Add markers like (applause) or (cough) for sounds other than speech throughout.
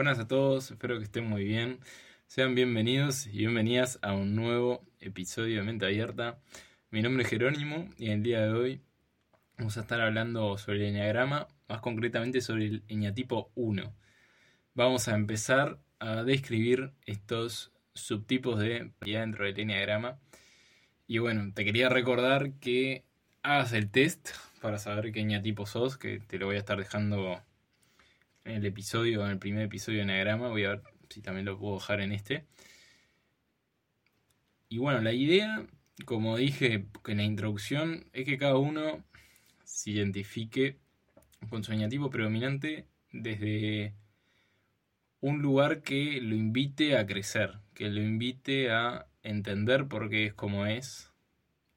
Buenas a todos, espero que estén muy bien. Sean bienvenidos y bienvenidas a un nuevo episodio de Mente Abierta. Mi nombre es Jerónimo y en el día de hoy vamos a estar hablando sobre el enneagrama, más concretamente sobre el eñatipo 1. Vamos a empezar a describir estos subtipos de dentro del enneagrama. Y bueno, te quería recordar que hagas el test para saber qué eñatipo sos, que te lo voy a estar dejando el episodio, en el primer episodio de Enneagrama. Voy a ver si también lo puedo dejar en este. Y bueno, la idea, como dije en la introducción, es que cada uno se identifique con su eñatipo predominante desde un lugar que lo invite a crecer, que lo invite a entender por qué es como es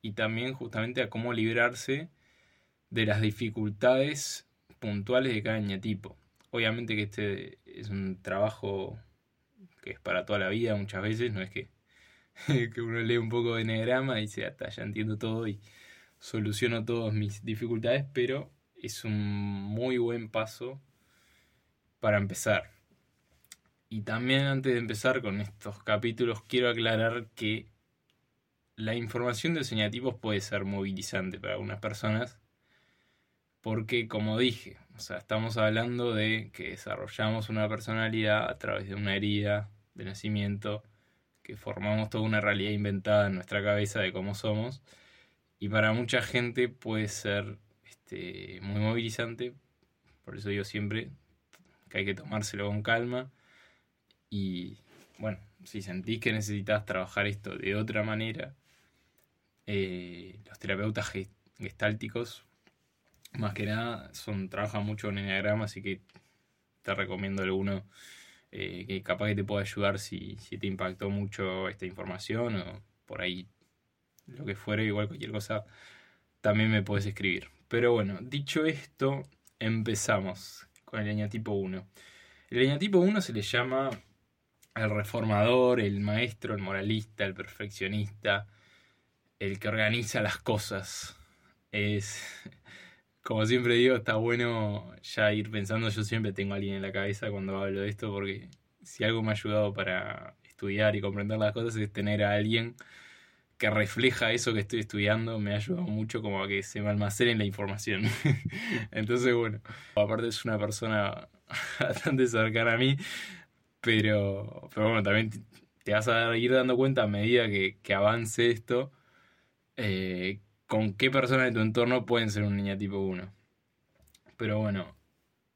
y también justamente a cómo librarse de las dificultades puntuales de cada eñatipo. Obviamente que este es un trabajo que es para toda la vida muchas veces, no es que, (laughs) que uno lee un poco de enegrama y dice, hasta ya entiendo todo y soluciono todas mis dificultades, pero es un muy buen paso para empezar. Y también antes de empezar con estos capítulos, quiero aclarar que la información de señatipos puede ser movilizante para algunas personas, porque como dije, o sea, estamos hablando de que desarrollamos una personalidad a través de una herida de nacimiento, que formamos toda una realidad inventada en nuestra cabeza de cómo somos, y para mucha gente puede ser este, muy movilizante, por eso digo siempre que hay que tomárselo con calma. Y bueno, si sentís que necesitas trabajar esto de otra manera, eh, los terapeutas gestálticos, más que nada, son, trabajan mucho en enneagrama, así que te recomiendo alguno eh, que capaz que te pueda ayudar si, si te impactó mucho esta información o por ahí lo que fuera, igual cualquier cosa, también me puedes escribir. Pero bueno, dicho esto, empezamos con el eñatipo 1. El eñatipo 1 se le llama el reformador, el maestro, el moralista, el perfeccionista, el que organiza las cosas. Es, como siempre digo, está bueno ya ir pensando, yo siempre tengo a alguien en la cabeza cuando hablo de esto, porque si algo me ha ayudado para estudiar y comprender las cosas es tener a alguien que refleja eso que estoy estudiando, me ha ayudado mucho como a que se me almacene la información. (laughs) Entonces, bueno, aparte es una persona (laughs) bastante cercana a mí, pero, pero bueno, también te vas a ir dando cuenta a medida que, avance esto, eh, con qué personas de tu entorno pueden ser un niña tipo 1. Pero bueno,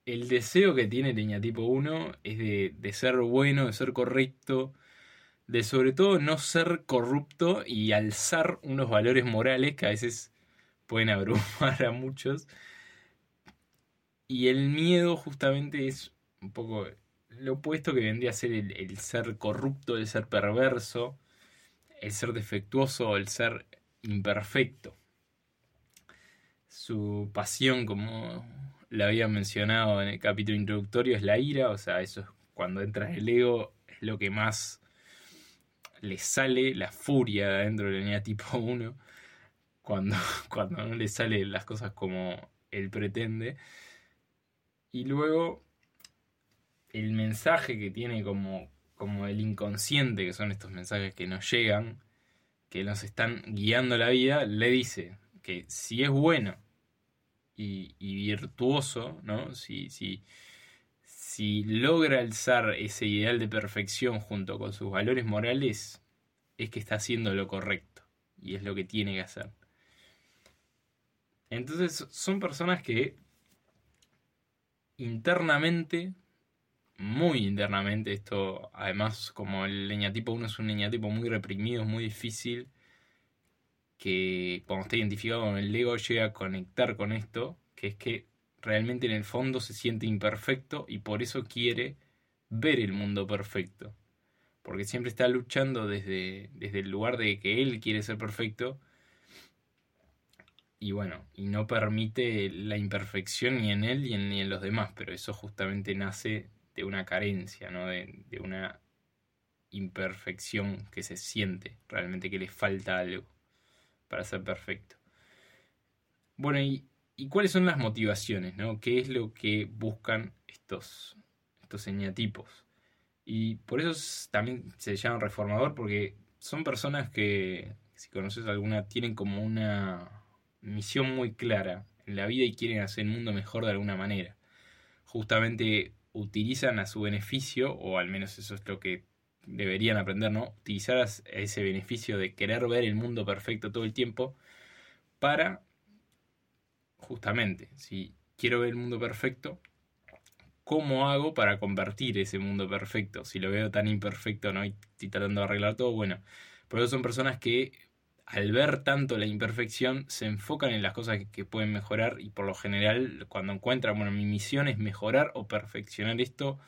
el deseo que tiene el niña tipo 1 es de, ser bueno, de ser correcto, de sobre todo no ser corrupto y alzar unos valores morales que a veces pueden abrumar a muchos. Y el miedo justamente es un poco lo opuesto que vendría a ser el, ser corrupto, el ser perverso, el ser defectuoso, el ser imperfecto. Su pasión, como le había mencionado en el capítulo introductorio, es la ira, o sea, eso es cuando entra el ego, es lo que más le sale la furia dentro de la línea tipo 1, cuando, (laughs) cuando no le salen las cosas como él pretende. Y luego el mensaje que tiene como, como el inconsciente, que son estos mensajes que nos llegan, que nos están guiando la vida, le dice que si es bueno y, virtuoso, ¿no? Si, si, si logra alzar ese ideal de perfección junto con sus valores morales, es que está haciendo lo correcto y es lo que tiene que hacer. Entonces son personas que internamente muy internamente. Esto, además, como el leñatipo 1 es un leñatipo muy reprimido, es muy difícil que cuando esté identificado con el ego llegue a conectar con esto, que es que realmente en el fondo se siente imperfecto y por eso quiere ver el mundo perfecto. Porque siempre está luchando desde, desde el lugar de que él quiere ser perfecto. Y bueno, y no permite la imperfección ni en él ni en los demás, pero eso justamente nace de una carencia, ¿no? de, una imperfección que se siente, realmente que le falta algo para ser perfecto. Bueno, ¿y, cuáles son las motivaciones? ¿no? ¿Qué es lo que buscan estos, estos. Y por eso también se llaman reformador, porque son personas que, si conoces alguna, tienen como una misión muy clara en la vida y quieren hacer el mundo mejor de alguna manera. Justamente utilizan a su beneficio, o al menos eso es lo que deberían aprender, ¿no? Utilizar ese beneficio de querer ver el mundo perfecto todo el tiempo para, justamente, si quiero ver el mundo perfecto, ¿cómo hago para convertir ese mundo perfecto? Si lo veo tan imperfecto, ¿no? Y tratando de arreglar todo, bueno. Por eso son personas que al ver tanto la imperfección se enfocan en las cosas que, pueden mejorar y por lo general cuando encuentran, bueno, mi misión es mejorar o perfeccionar esto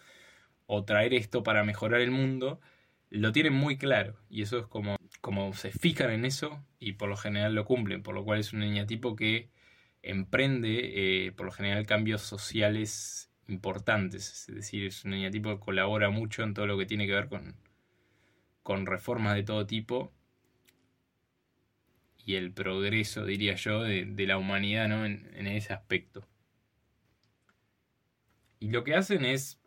o traer esto para mejorar el mundo, lo tienen muy claro. Y eso es como, como se fijan en eso y por lo general lo cumplen, por lo cual es un niñatipo que emprende eh, por lo general cambios sociales importantes, es decir, es un niñatipo que colabora mucho en todo lo que tiene que ver con, con reformas de todo tipo y el progreso, diría yo, de, la humanidad ¿no? en, ese aspecto. Y lo que hacen es,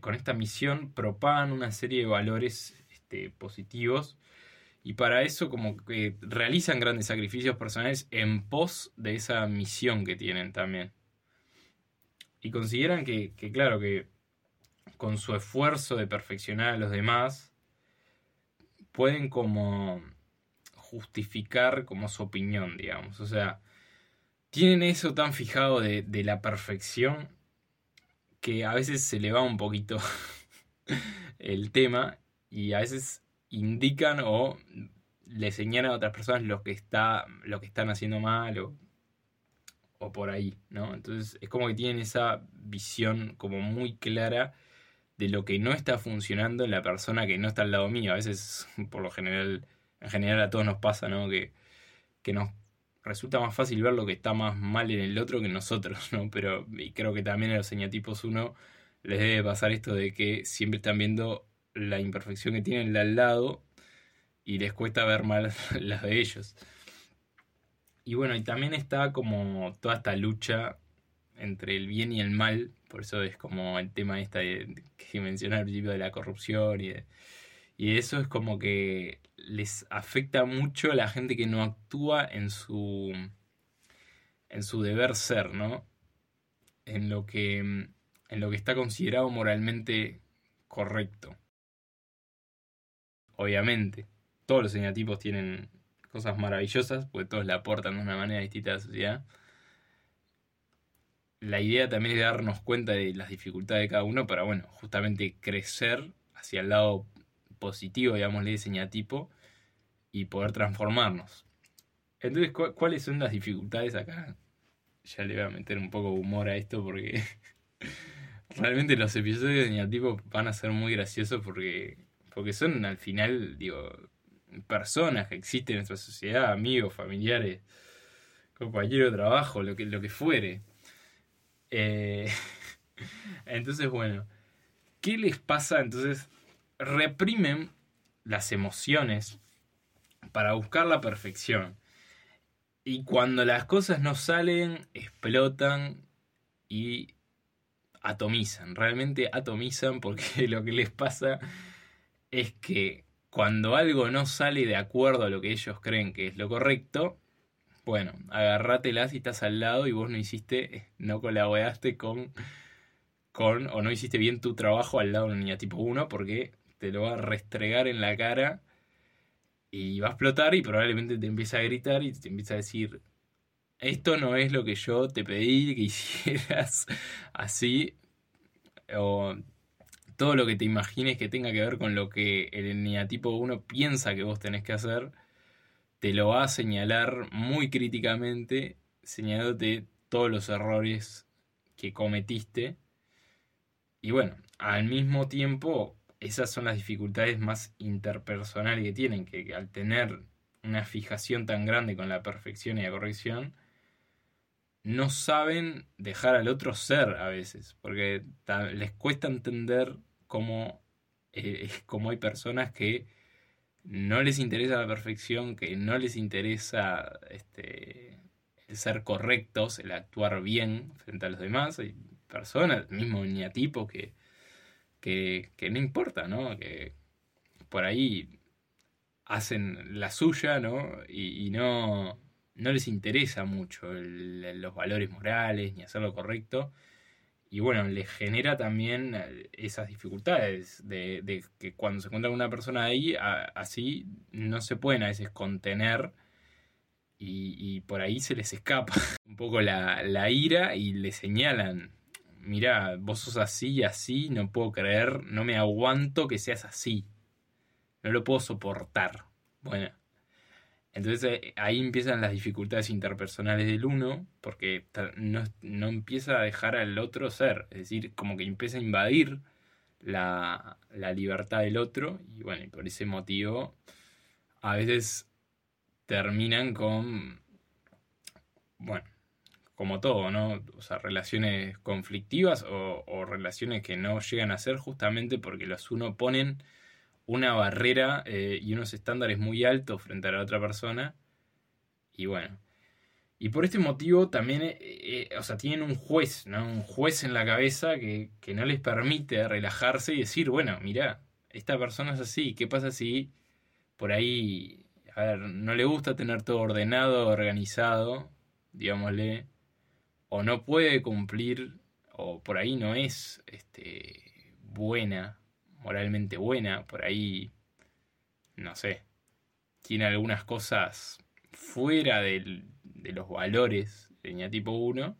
con esta misión, propagan una serie de valores este, positivos y para eso como que realizan grandes sacrificios personales en pos de esa misión que tienen también. Y consideran que, que claro, que con su esfuerzo de perfeccionar a los demás, pueden como justificar como su opinión, digamos. O sea, tienen eso tan fijado de, la perfección que a veces se le va un poquito (laughs) el tema y a veces indican o le señalan a otras personas lo que, está, lo que están haciendo mal o, o por ahí, ¿no? Entonces es como que tienen esa visión como muy clara de lo que no está funcionando en la persona que no está al lado mío. A veces, (laughs) por lo general, en general a todos nos pasa, ¿no? Que, que nos resulta más fácil ver lo que está más mal en el otro que en nosotros, ¿no? Pero y creo que también a los señatipos uno les debe pasar esto de que siempre están viendo la imperfección que tienen de al lado y les cuesta ver mal (laughs) las de ellos. Y bueno, y también está como toda esta lucha entre el bien y el mal, por eso es como el tema esta de, que mencioné al principio de la corrupción y, y eso es como que les afecta mucho a la gente que no actúa en su en su deber ser, ¿no? En lo que en lo que está considerado moralmente correcto. Obviamente, todos los señatipos tienen cosas maravillosas, porque todos le aportan de una manera distinta a la sociedad. La idea también es darnos cuenta de las dificultades de cada uno para, bueno, justamente crecer hacia el lado positivo, digámosle, de señatipo y poder transformarnos. Entonces, ¿cuáles son las dificultades acá? Ya le voy a meter un poco de humor a esto porque (laughs) realmente los episodios de Niatipo van a ser muy graciosos porque, porque son al final, digo, personas que existen en nuestra sociedad, amigos, familiares, compañeros de trabajo, lo que, lo que fuere. Eh, (laughs) entonces, bueno, ¿qué les pasa? Entonces, reprimen las emociones para buscar la perfección. Y cuando las cosas no salen, explotan y atomizan. Realmente atomizan porque (laughs) lo que les pasa es que cuando algo no sale de acuerdo a lo que ellos creen que es lo correcto, bueno, agarrátelas y estás al lado y vos no hiciste, no colaboraste con, con, o no hiciste bien tu trabajo al lado de una niña tipo 1 porque te lo va a restregar en la cara y va a explotar y probablemente te empieza a gritar y te empieza a decir, esto no es lo que yo te pedí que (laughs) hicieras así, o todo lo que te imagines que tenga que ver con lo que el neatipo 1 piensa que vos tenés que hacer, te lo va a señalar muy críticamente, señalándote todos los errores que cometiste. Y bueno, al mismo tiempo esas son las dificultades más interpersonales que tienen, que, al tener una fijación tan grande con la perfección y la corrección, no saben dejar al otro ser a veces, porque les cuesta entender cómo, eh, cómo hay personas que no les interesa la perfección, que no les interesa este, el ser correctos, el actuar bien frente a los demás. Hay personas, mismo niatipos, que que, no importa, ¿no? Que por ahí hacen la suya, ¿no? Y, no, no les interesa mucho los valores morales ni hacer lo correcto. Y bueno, les genera también esas dificultades de, que cuando se encuentra una persona ahí, así no se pueden a veces contener y, por ahí se les escapa (laughs) un poco la, la ira y le señalan, mira, vos sos así y así, no puedo creer, no me aguanto que seas así no lo puedo soportar. Bueno, entonces eh, ahí empiezan las dificultades interpersonales del uno, porque no, empieza a dejar al otro ser, es decir, como que empieza a invadir la, la libertad del otro, y bueno, y por ese motivo a veces terminan con, bueno, como todo, ¿no? O sea, relaciones conflictivas o, relaciones que no llegan a ser justamente porque los uno ponen una barrera eh, y unos estándares muy altos frente a la otra persona. Y bueno. Y por este motivo también, eh, eh, o sea, tienen un juez, ¿no? Un juez en la cabeza que, que, no les permite relajarse y decir, bueno, mira, esta persona es así, ¿qué pasa si por ahí, a ver, no le gusta tener todo ordenado, organizado, digámosle, o no puede cumplir, o por ahí no es este, buena moralmente buena, por ahí, no sé, tiene algunas cosas fuera de los valores de tipo 1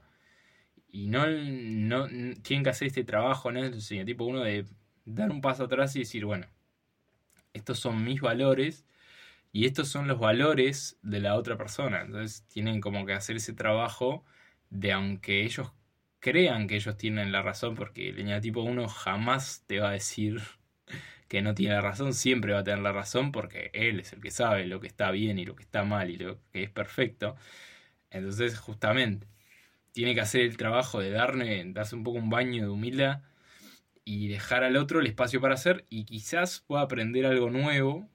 y no, no tienen que hacer este trabajo en el tipo 1 de dar un paso atrás y decir, bueno, estos son mis valores y estos son los valores de la otra persona. Entonces tienen como que hacer ese trabajo de aunque ellos crean que ellos tienen la razón, porque el tipo 1 jamás te va a decir (laughs) que no tiene la razón, siempre va a tener la razón porque él es el que sabe lo que está bien y lo que está mal y lo que es perfecto. Entonces, justamente, tiene que hacer el trabajo de darle, darse un poco un baño de humildad y dejar al otro el espacio para hacer y quizás pueda aprender algo nuevo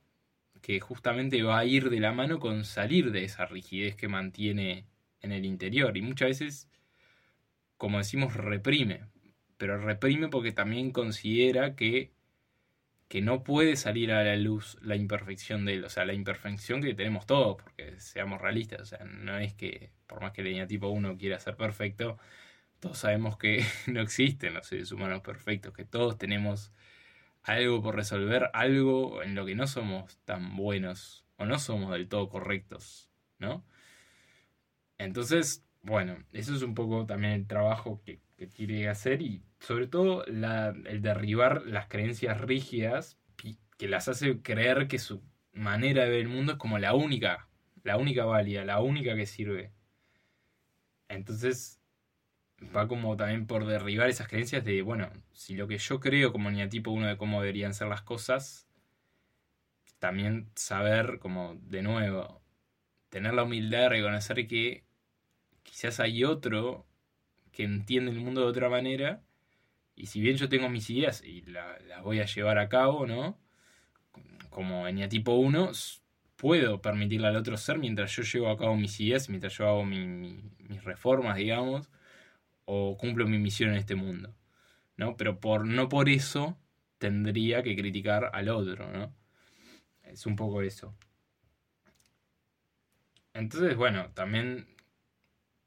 que justamente va a ir de la mano con salir de esa rigidez que mantiene en el interior y muchas veces como decimos, reprime. Pero reprime porque también considera que, que no puede salir a la luz la imperfección de él. O sea, la imperfección que tenemos todos, porque seamos realistas. O sea, no es que por más que el tipo uno quiera ser perfecto, todos sabemos que (laughs) no existen los seres humanos perfectos, que todos tenemos algo por resolver, algo en lo que no somos tan buenos o no somos del todo correctos, ¿no? Entonces, bueno, eso es un poco también el trabajo que, quiere hacer y sobre todo el derribar las creencias rígidas que las hace creer que su manera de ver el mundo es como la única, la única válida, la única que sirve. Entonces va como también por derribar esas creencias de, bueno, si lo que yo creo como tipo uno de cómo deberían ser las cosas, también saber como de nuevo, tener la humildad de reconocer que quizás hay otro que entiende el mundo de otra manera. Y si bien yo tengo mis ideas y las voy a llevar a cabo, ¿no? Como en tipo 1, puedo permitirle al otro ser mientras yo llevo a cabo mis ideas, mientras yo hago mis reformas, digamos, o cumplo mi misión en este mundo. ¿no? Pero por, no por eso tendría que criticar al otro, ¿no? Es un poco eso. Entonces, bueno, también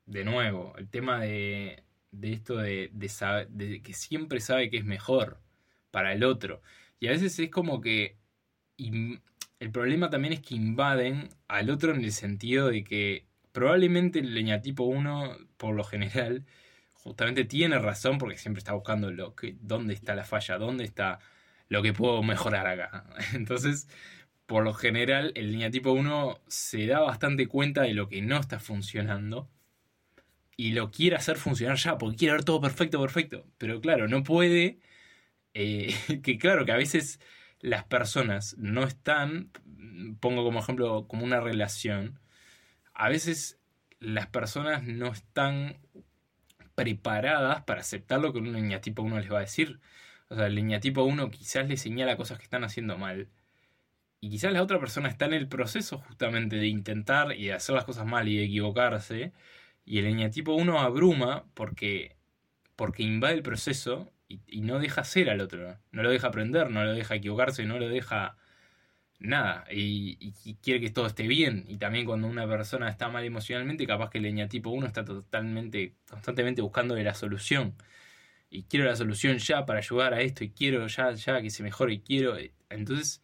de nuevo, el tema de, de esto de, de, que siempre sabe que es mejor para el otro. Y a veces es como que el problema también es que invaden al otro en el sentido de que probablemente el leñatipo 1, por lo general, justamente tiene razón porque siempre está buscando lo que, dónde está la falla, dónde está lo que puedo mejorar acá. (laughs) Entonces, por lo general, el leñatipo 1 se da bastante cuenta de lo que no está funcionando y lo quiere hacer funcionar ya, porque quiere ver todo perfecto, perfecto. Pero claro, no puede. Eh, (laughs) que claro, que a veces las personas no están. Pongo como ejemplo, como una relación. A veces las personas no están preparadas para aceptar lo que un leñatipo 1 les va a decir. O sea, el leñatipo 1 quizás le señala cosas que están haciendo mal. Y quizás la otra persona está en el proceso justamente de intentar y de hacer las cosas mal y de equivocarse. Y el eñatipo 1 abruma porque, porque invade el proceso y, no deja ser al otro, no lo deja aprender, no lo deja equivocarse, no lo deja nada. Y, quiere que todo esté bien. Y también cuando una persona está mal emocionalmente capaz que el leña tipo 1 está totalmente constantemente buscando la solución. Y quiero la solución ya para ayudar a esto y quiero ya ya que se mejore y quiero entonces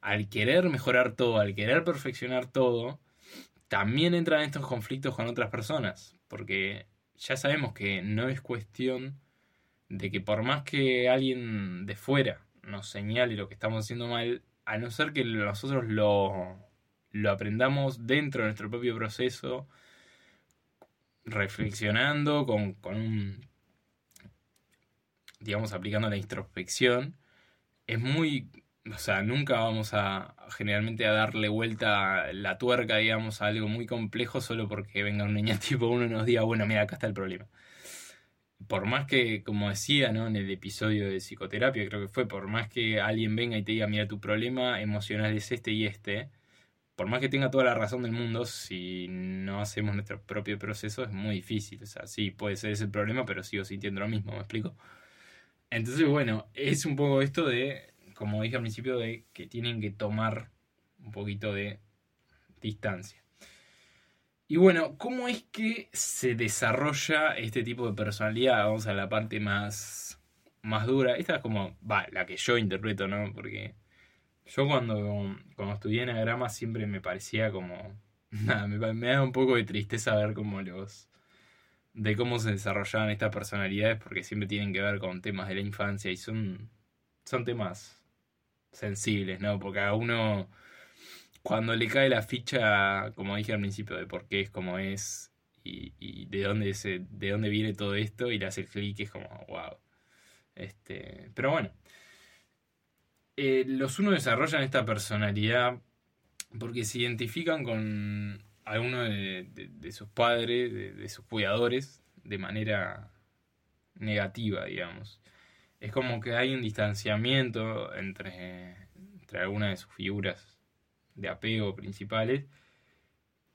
al querer mejorar todo al querer perfeccionar todo también entran estos conflictos con otras personas porque ya sabemos que no es cuestión de que por más que alguien de fuera nos señale lo que estamos haciendo mal, a no ser que nosotros lo, lo aprendamos dentro de nuestro propio proceso, reflexionando con, con un, digamos, aplicando la introspección, es muy, o sea, nunca vamos a generalmente a darle vuelta la tuerca, digamos, a algo muy complejo solo porque venga un niño (laughs) tipo uno y nos diga, bueno, mira, acá está el problema por más que, como decía ¿no? en el episodio de psicoterapia, creo que fue, por más que alguien venga y te diga, mira, tu problema emocional es este y este, por más que tenga toda la razón del mundo, si no hacemos nuestro propio proceso es muy difícil. O sea, sí, puede ser ese el problema, pero sigo sintiendo lo mismo, ¿me explico? Entonces, bueno, es un poco esto de, como dije al principio, de que tienen que tomar un poquito de distancia. Y bueno, ¿cómo es que se desarrolla este tipo de personalidad? Vamos a la parte más, más dura. Esta es como, va, la que yo interpreto, ¿no? Porque yo cuando, cuando estudié enagrama siempre me parecía como, (laughs) nada, me, me da un poco de tristeza ver cómo los, de cómo se desarrollaban estas personalidades, porque siempre tienen que ver con temas de la infancia y son, son temas sensibles, ¿no? Porque a uno cuando le cae la ficha, como dije al principio, de por qué es como es y, de, dónde se, de dónde viene todo esto y le hace clic, es como, wow. Este, pero bueno, eh, los uno desarrollan esta personalidad porque se identifican con alguno de, sus padres, de, sus cuidadores, de manera negativa, digamos. Es como que hay un distanciamiento entre, entre algunas de sus figuras de apego principales.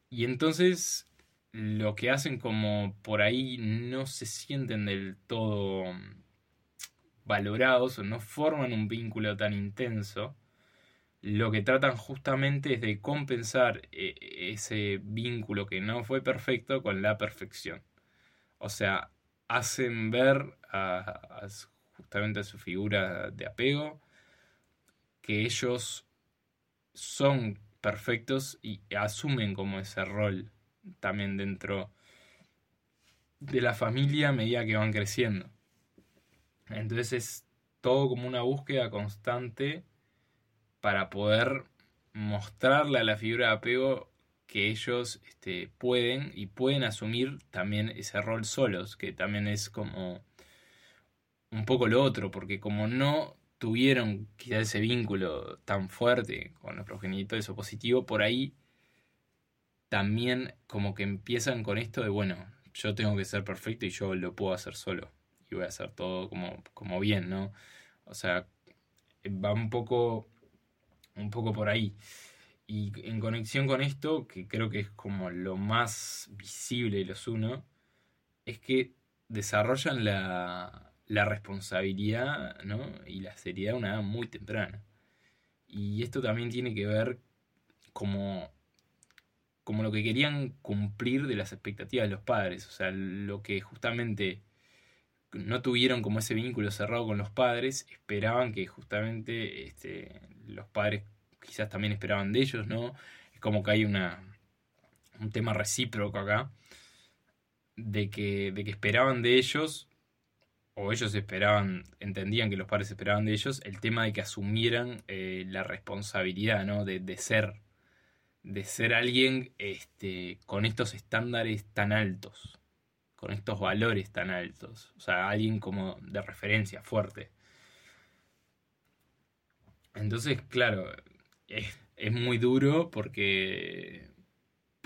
Y entonces lo que hacen como por ahí no se sienten del todo valorados o no forman un vínculo tan intenso, lo que tratan justamente es de compensar eh, ese vínculo que no fue perfecto con la perfección. O sea, hacen ver justamente a su figura de apego que ellos son perfectos y asumen como ese rol también dentro de la familia a medida que van creciendo. Entonces es todo como una búsqueda constante para poder mostrarle a la figura de apego que ellos este, pueden y pueden asumir también ese rol solos, que también es como un poco lo otro, porque como no tuvieron quizás ese vínculo tan fuerte con los progenitores o positivo, por ahí también como que empiezan con esto de, bueno, yo tengo que ser perfecto y yo lo puedo hacer solo y voy a hacer todo como, como bien, ¿no? O sea, va un poco, un poco por ahí. Y en conexión con esto, que creo que es como lo más visible de los uno, es que desarrollan la, la responsabilidad ¿no? y la seriedad a una edad muy temprana. Y esto también tiene que ver como, como lo que querían cumplir de las expectativas de los padres, o sea, lo que justamente no tuvieron como ese vínculo cerrado con los padres, esperaban que justamente este, los padres quizás también esperaban de ellos, ¿no? Es como que hay una, un tema recíproco acá, de que, de que esperaban de ellos o ellos esperaban, entendían que los padres esperaban de ellos, el tema de que asumieran eh, la responsabilidad, ¿no? De, ser, de ser alguien este, con estos estándares tan altos, con estos valores tan altos, o sea, alguien como de referencia fuerte. Entonces, claro, es, es muy duro porque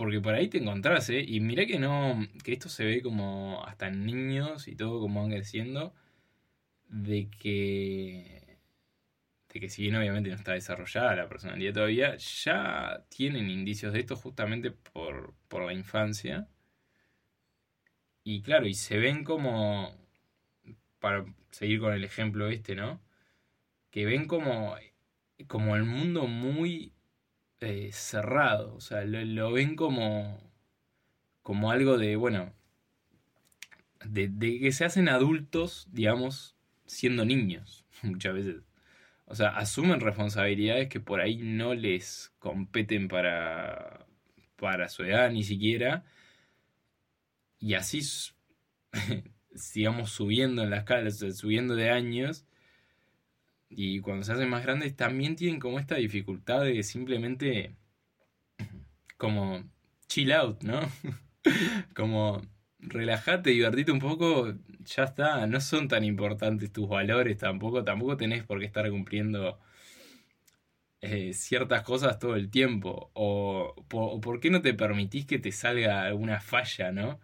porque por ahí te encontrás, ¿eh? Y mirá que no, que esto se ve como hasta en niños y todo como van creciendo, de que, de que si bien obviamente no está desarrollada la personalidad todavía, ya tienen indicios de esto justamente por, por la infancia. Y claro, y se ven como para seguir con el ejemplo este, ¿no? Que ven como, como el mundo muy eh, cerrado, o sea, lo, ven como, como algo de, bueno, de, que se hacen adultos, digamos, siendo niños, (laughs) muchas veces. O sea, asumen responsabilidades que por ahí no les competen para, para su edad ni siquiera. Y así, (laughs) sigamos subiendo en las escala, subiendo de años. Y cuando se hacen más grandes también tienen como esta dificultad de simplemente como chill out, ¿no? (laughs) como relajate, divertite un poco, ya está, no son tan importantes tus valores tampoco, tampoco tenés por qué estar cumpliendo eh, ciertas cosas todo el tiempo, o, por qué no te permitís que te salga alguna falla, ¿no?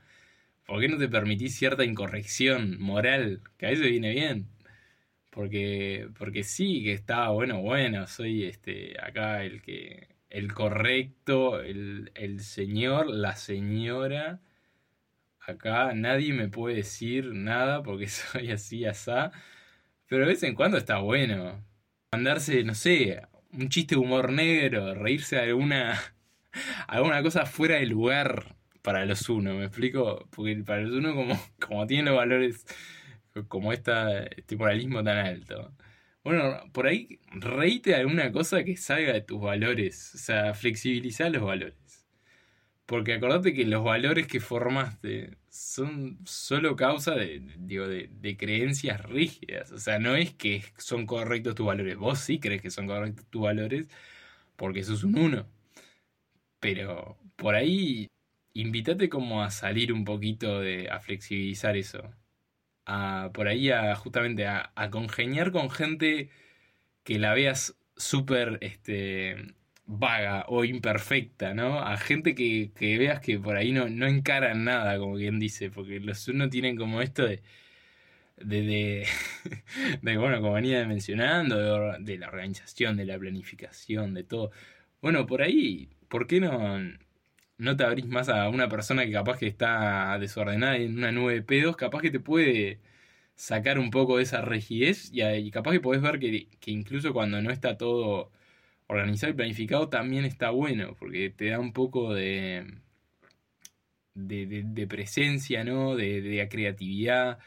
¿Por qué no te permitís cierta incorrección moral? Que a veces viene bien. Porque, porque sí, que está bueno, bueno, soy este acá el que. el correcto, el, el señor, la señora acá nadie me puede decir nada porque (laughs) soy así, asá. Pero de vez en cuando está bueno. Mandarse, no sé, un chiste de humor negro, reírse de alguna, (laughs) alguna cosa fuera de lugar para los uno, ¿me explico? Porque para los uno como, como tienen los valores, como esta, este moralismo tan alto. Bueno, por ahí reíte de alguna cosa que salga de tus valores, o sea, flexibilizar los valores. Porque acordate que los valores que formaste son solo causa de, digo, de, creencias rígidas. O sea, no es que son correctos tus valores. Vos sí crees que son correctos tus valores porque sos un uno. Pero por ahí invítate como a salir un poquito de. a flexibilizar eso. A, por ahí a justamente a, a congeniar con gente que la veas súper este, vaga o imperfecta, ¿no? A gente que, veas que por ahí no, no encaran nada, como quien dice, porque los uno tienen como esto de, de, de, (laughs) bueno, como venía mencionando, de, la organización, de la planificación, de todo. Bueno, por ahí, ¿por qué no, no te abrís más a una persona que capaz que está desordenada en una nube de pedos, capaz que te puede sacar un poco de esa rigidez y, capaz que podés ver que, que incluso cuando no está todo organizado y planificado también está bueno, porque te da un poco de, de, presencia, ¿no? De, de, creatividad,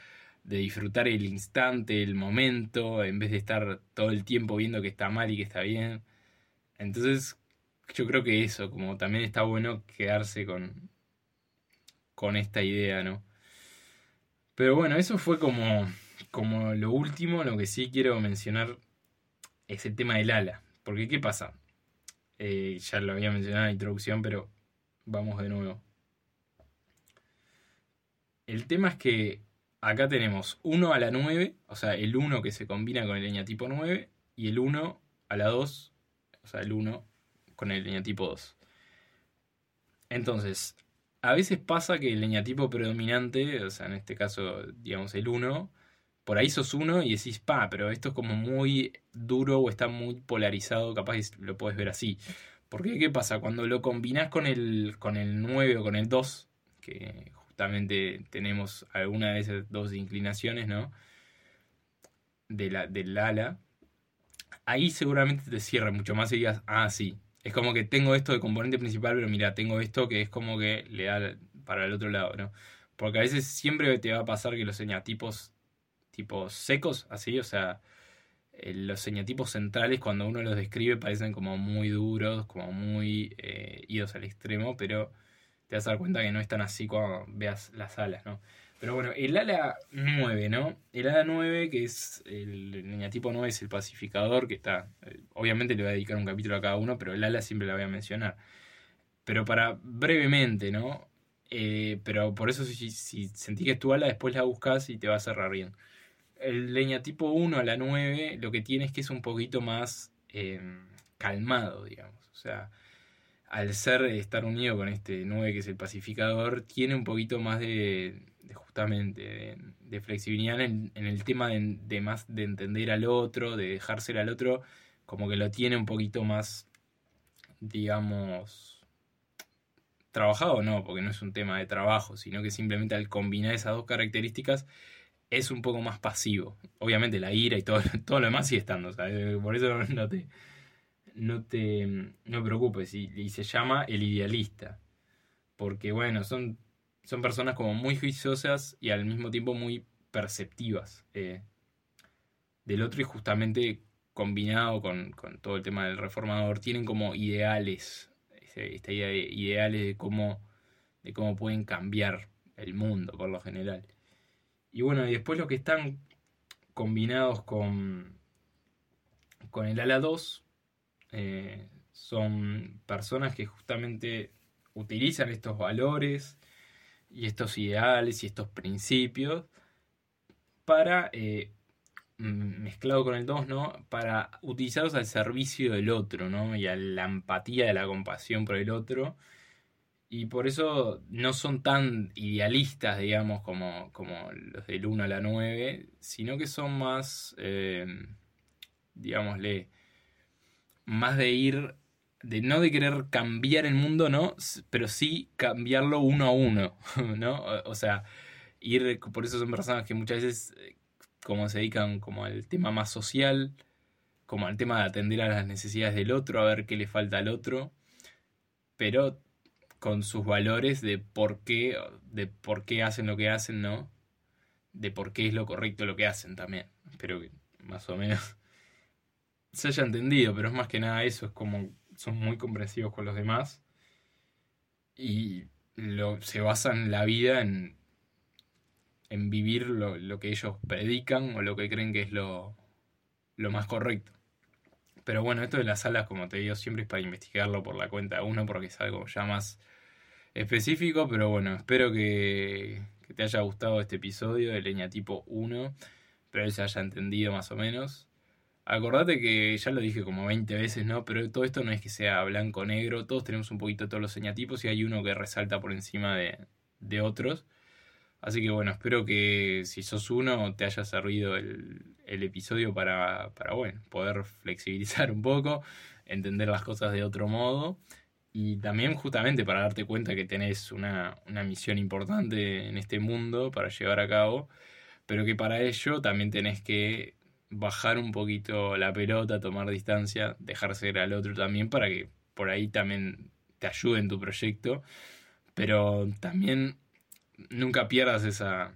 de disfrutar el instante, el momento, en vez de estar todo el tiempo viendo que está mal y que está bien. Entonces, yo creo que eso, como también está bueno quedarse con, con esta idea, ¿no? Pero bueno, eso fue como, como lo último, lo que sí quiero mencionar es el tema del ala. Porque, ¿qué pasa? Eh, ya lo había mencionado en la introducción, pero vamos de nuevo. El tema es que acá tenemos 1 a la 9, o sea, el 1 que se combina con el leñatipo 9, y el 1 a la 2, o sea, el 1 con el leñatipo 2. Entonces, a veces pasa que el leñatipo predominante, o sea, en este caso, digamos, el 1, por ahí sos uno y decís, pa, pero esto es como muy duro o está muy polarizado, capaz lo puedes ver así. Porque, ¿qué pasa? Cuando lo combinás con el, con el 9 o con el 2, que justamente tenemos alguna de esas dos inclinaciones, ¿no? De la, del ala, ahí seguramente te cierra mucho más y digas, ah, sí. Es como que tengo esto de componente principal, pero mira, tengo esto que es como que le da para el otro lado, ¿no? Porque a veces siempre te va a pasar que los señatipos tipo secos, así, o sea, eh, los señatipos centrales cuando uno los describe parecen como muy duros, como muy eh, idos al extremo, pero te vas a dar cuenta que no están así cuando veas las alas, ¿no? Pero bueno, el ala 9, ¿no? El ala 9, que es el, señatipo 9 es el pacificador, que está, eh, obviamente le voy a dedicar un capítulo a cada uno, pero el ala siempre la voy a mencionar. Pero para brevemente, ¿no? pero por eso si, si sentí que es tu ala, después la buscas y te va a cerrar bien el leña tipo 1 a la 9 lo que tiene es que es un poquito más em, calmado, digamos. O sea, al ser, estar unido con este 9 que es el pacificador, tiene un poquito más de, justamente, de, flexibilidad en, el tema de, más de entender al otro, de dejarse al otro, como que lo tiene un poquito más, digamos, trabajado, no, porque no es un tema de trabajo, sino que simplemente al combinar esas dos características, es un poco más pasivo. Obviamente la ira y todo, (laughs) todo lo demás sigue estando, por eso no te, no te no preocupes. Y, se llama el idealista. Porque bueno, son, son personas como muy juiciosas y al mismo tiempo muy perceptivas eh, del otro y justamente combinado con, todo el tema del reformador, tienen como ideales, de ideales de cómo, de cómo pueden cambiar el mundo por lo general. Y bueno, y después lo que están combinados con, con el ala 2 eh, son personas que justamente utilizan estos valores y estos ideales y estos principios para, eh, mezclado con el 2, ¿no? Para utilizarlos al servicio del otro, ¿no? Y a la empatía de la compasión por el otro y por eso no son tan idealistas, digamos, como, como los del 1 a la 9, sino que son más, eh, digámosle, más de ir, de no de querer cambiar el mundo, ¿no? Pero sí cambiarlo uno a uno, (laughs) ¿no? O, sea, ir, por eso son personas que muchas veces, eh, como se dedican como al tema más social, como al tema de atender a las necesidades del otro, a ver qué le falta al otro, pero con sus valores de por qué, de por qué hacen lo que hacen, ¿no? De por qué es lo correcto lo que hacen también. Espero que más o menos se haya entendido, pero es más que nada eso, es como son muy comprensivos con los demás y lo, se basan la vida en, en vivir lo, lo, que ellos predican o lo que creen que es lo, lo más correcto. Pero bueno, esto de las salas, como te digo, siempre es para investigarlo por la cuenta de uno, porque es algo ya más específico. Pero bueno, espero que, te haya gustado este episodio de Leña Tipo 1. Espero que se haya entendido más o menos. Acordate que ya lo dije como 20 veces, ¿no? Pero todo esto no es que sea blanco-negro. Todos tenemos un poquito todos los señatipos y hay uno que resalta por encima de, de otros. Así que bueno, espero que si sos uno te haya servido el, el episodio para, para, bueno, poder flexibilizar un poco, entender las cosas de otro modo y también justamente para darte cuenta que tenés una, una misión importante en este mundo para llevar a cabo, pero que para ello también tenés que bajar un poquito la pelota, tomar distancia, dejar ser al otro también para que por ahí también te ayude en tu proyecto, pero también nunca pierdas esa,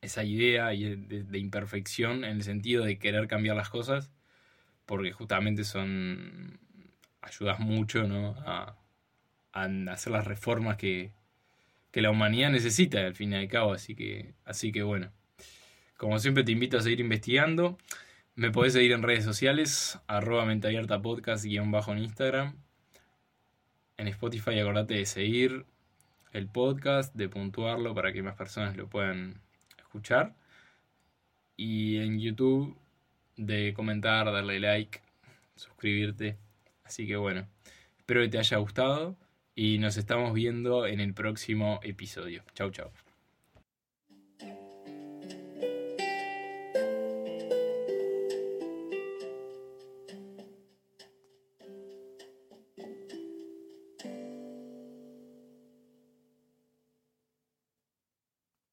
esa idea de, imperfección en el sentido de querer cambiar las cosas, porque justamente son ayudas mucho ¿no? a, hacer las reformas que, que, la humanidad necesita al fin y al cabo, así que, así que bueno, como siempre te invito a seguir investigando. Me podés seguir en redes sociales, arroba abierta podcast guion bajo en Instagram. En Spotify acordate de seguir, el podcast, de puntuarlo para que más personas lo puedan escuchar. Y en YouTube de comentar, darle like, suscribirte. Así que bueno, espero que te haya gustado y nos estamos viendo en el próximo episodio. Chau, chau.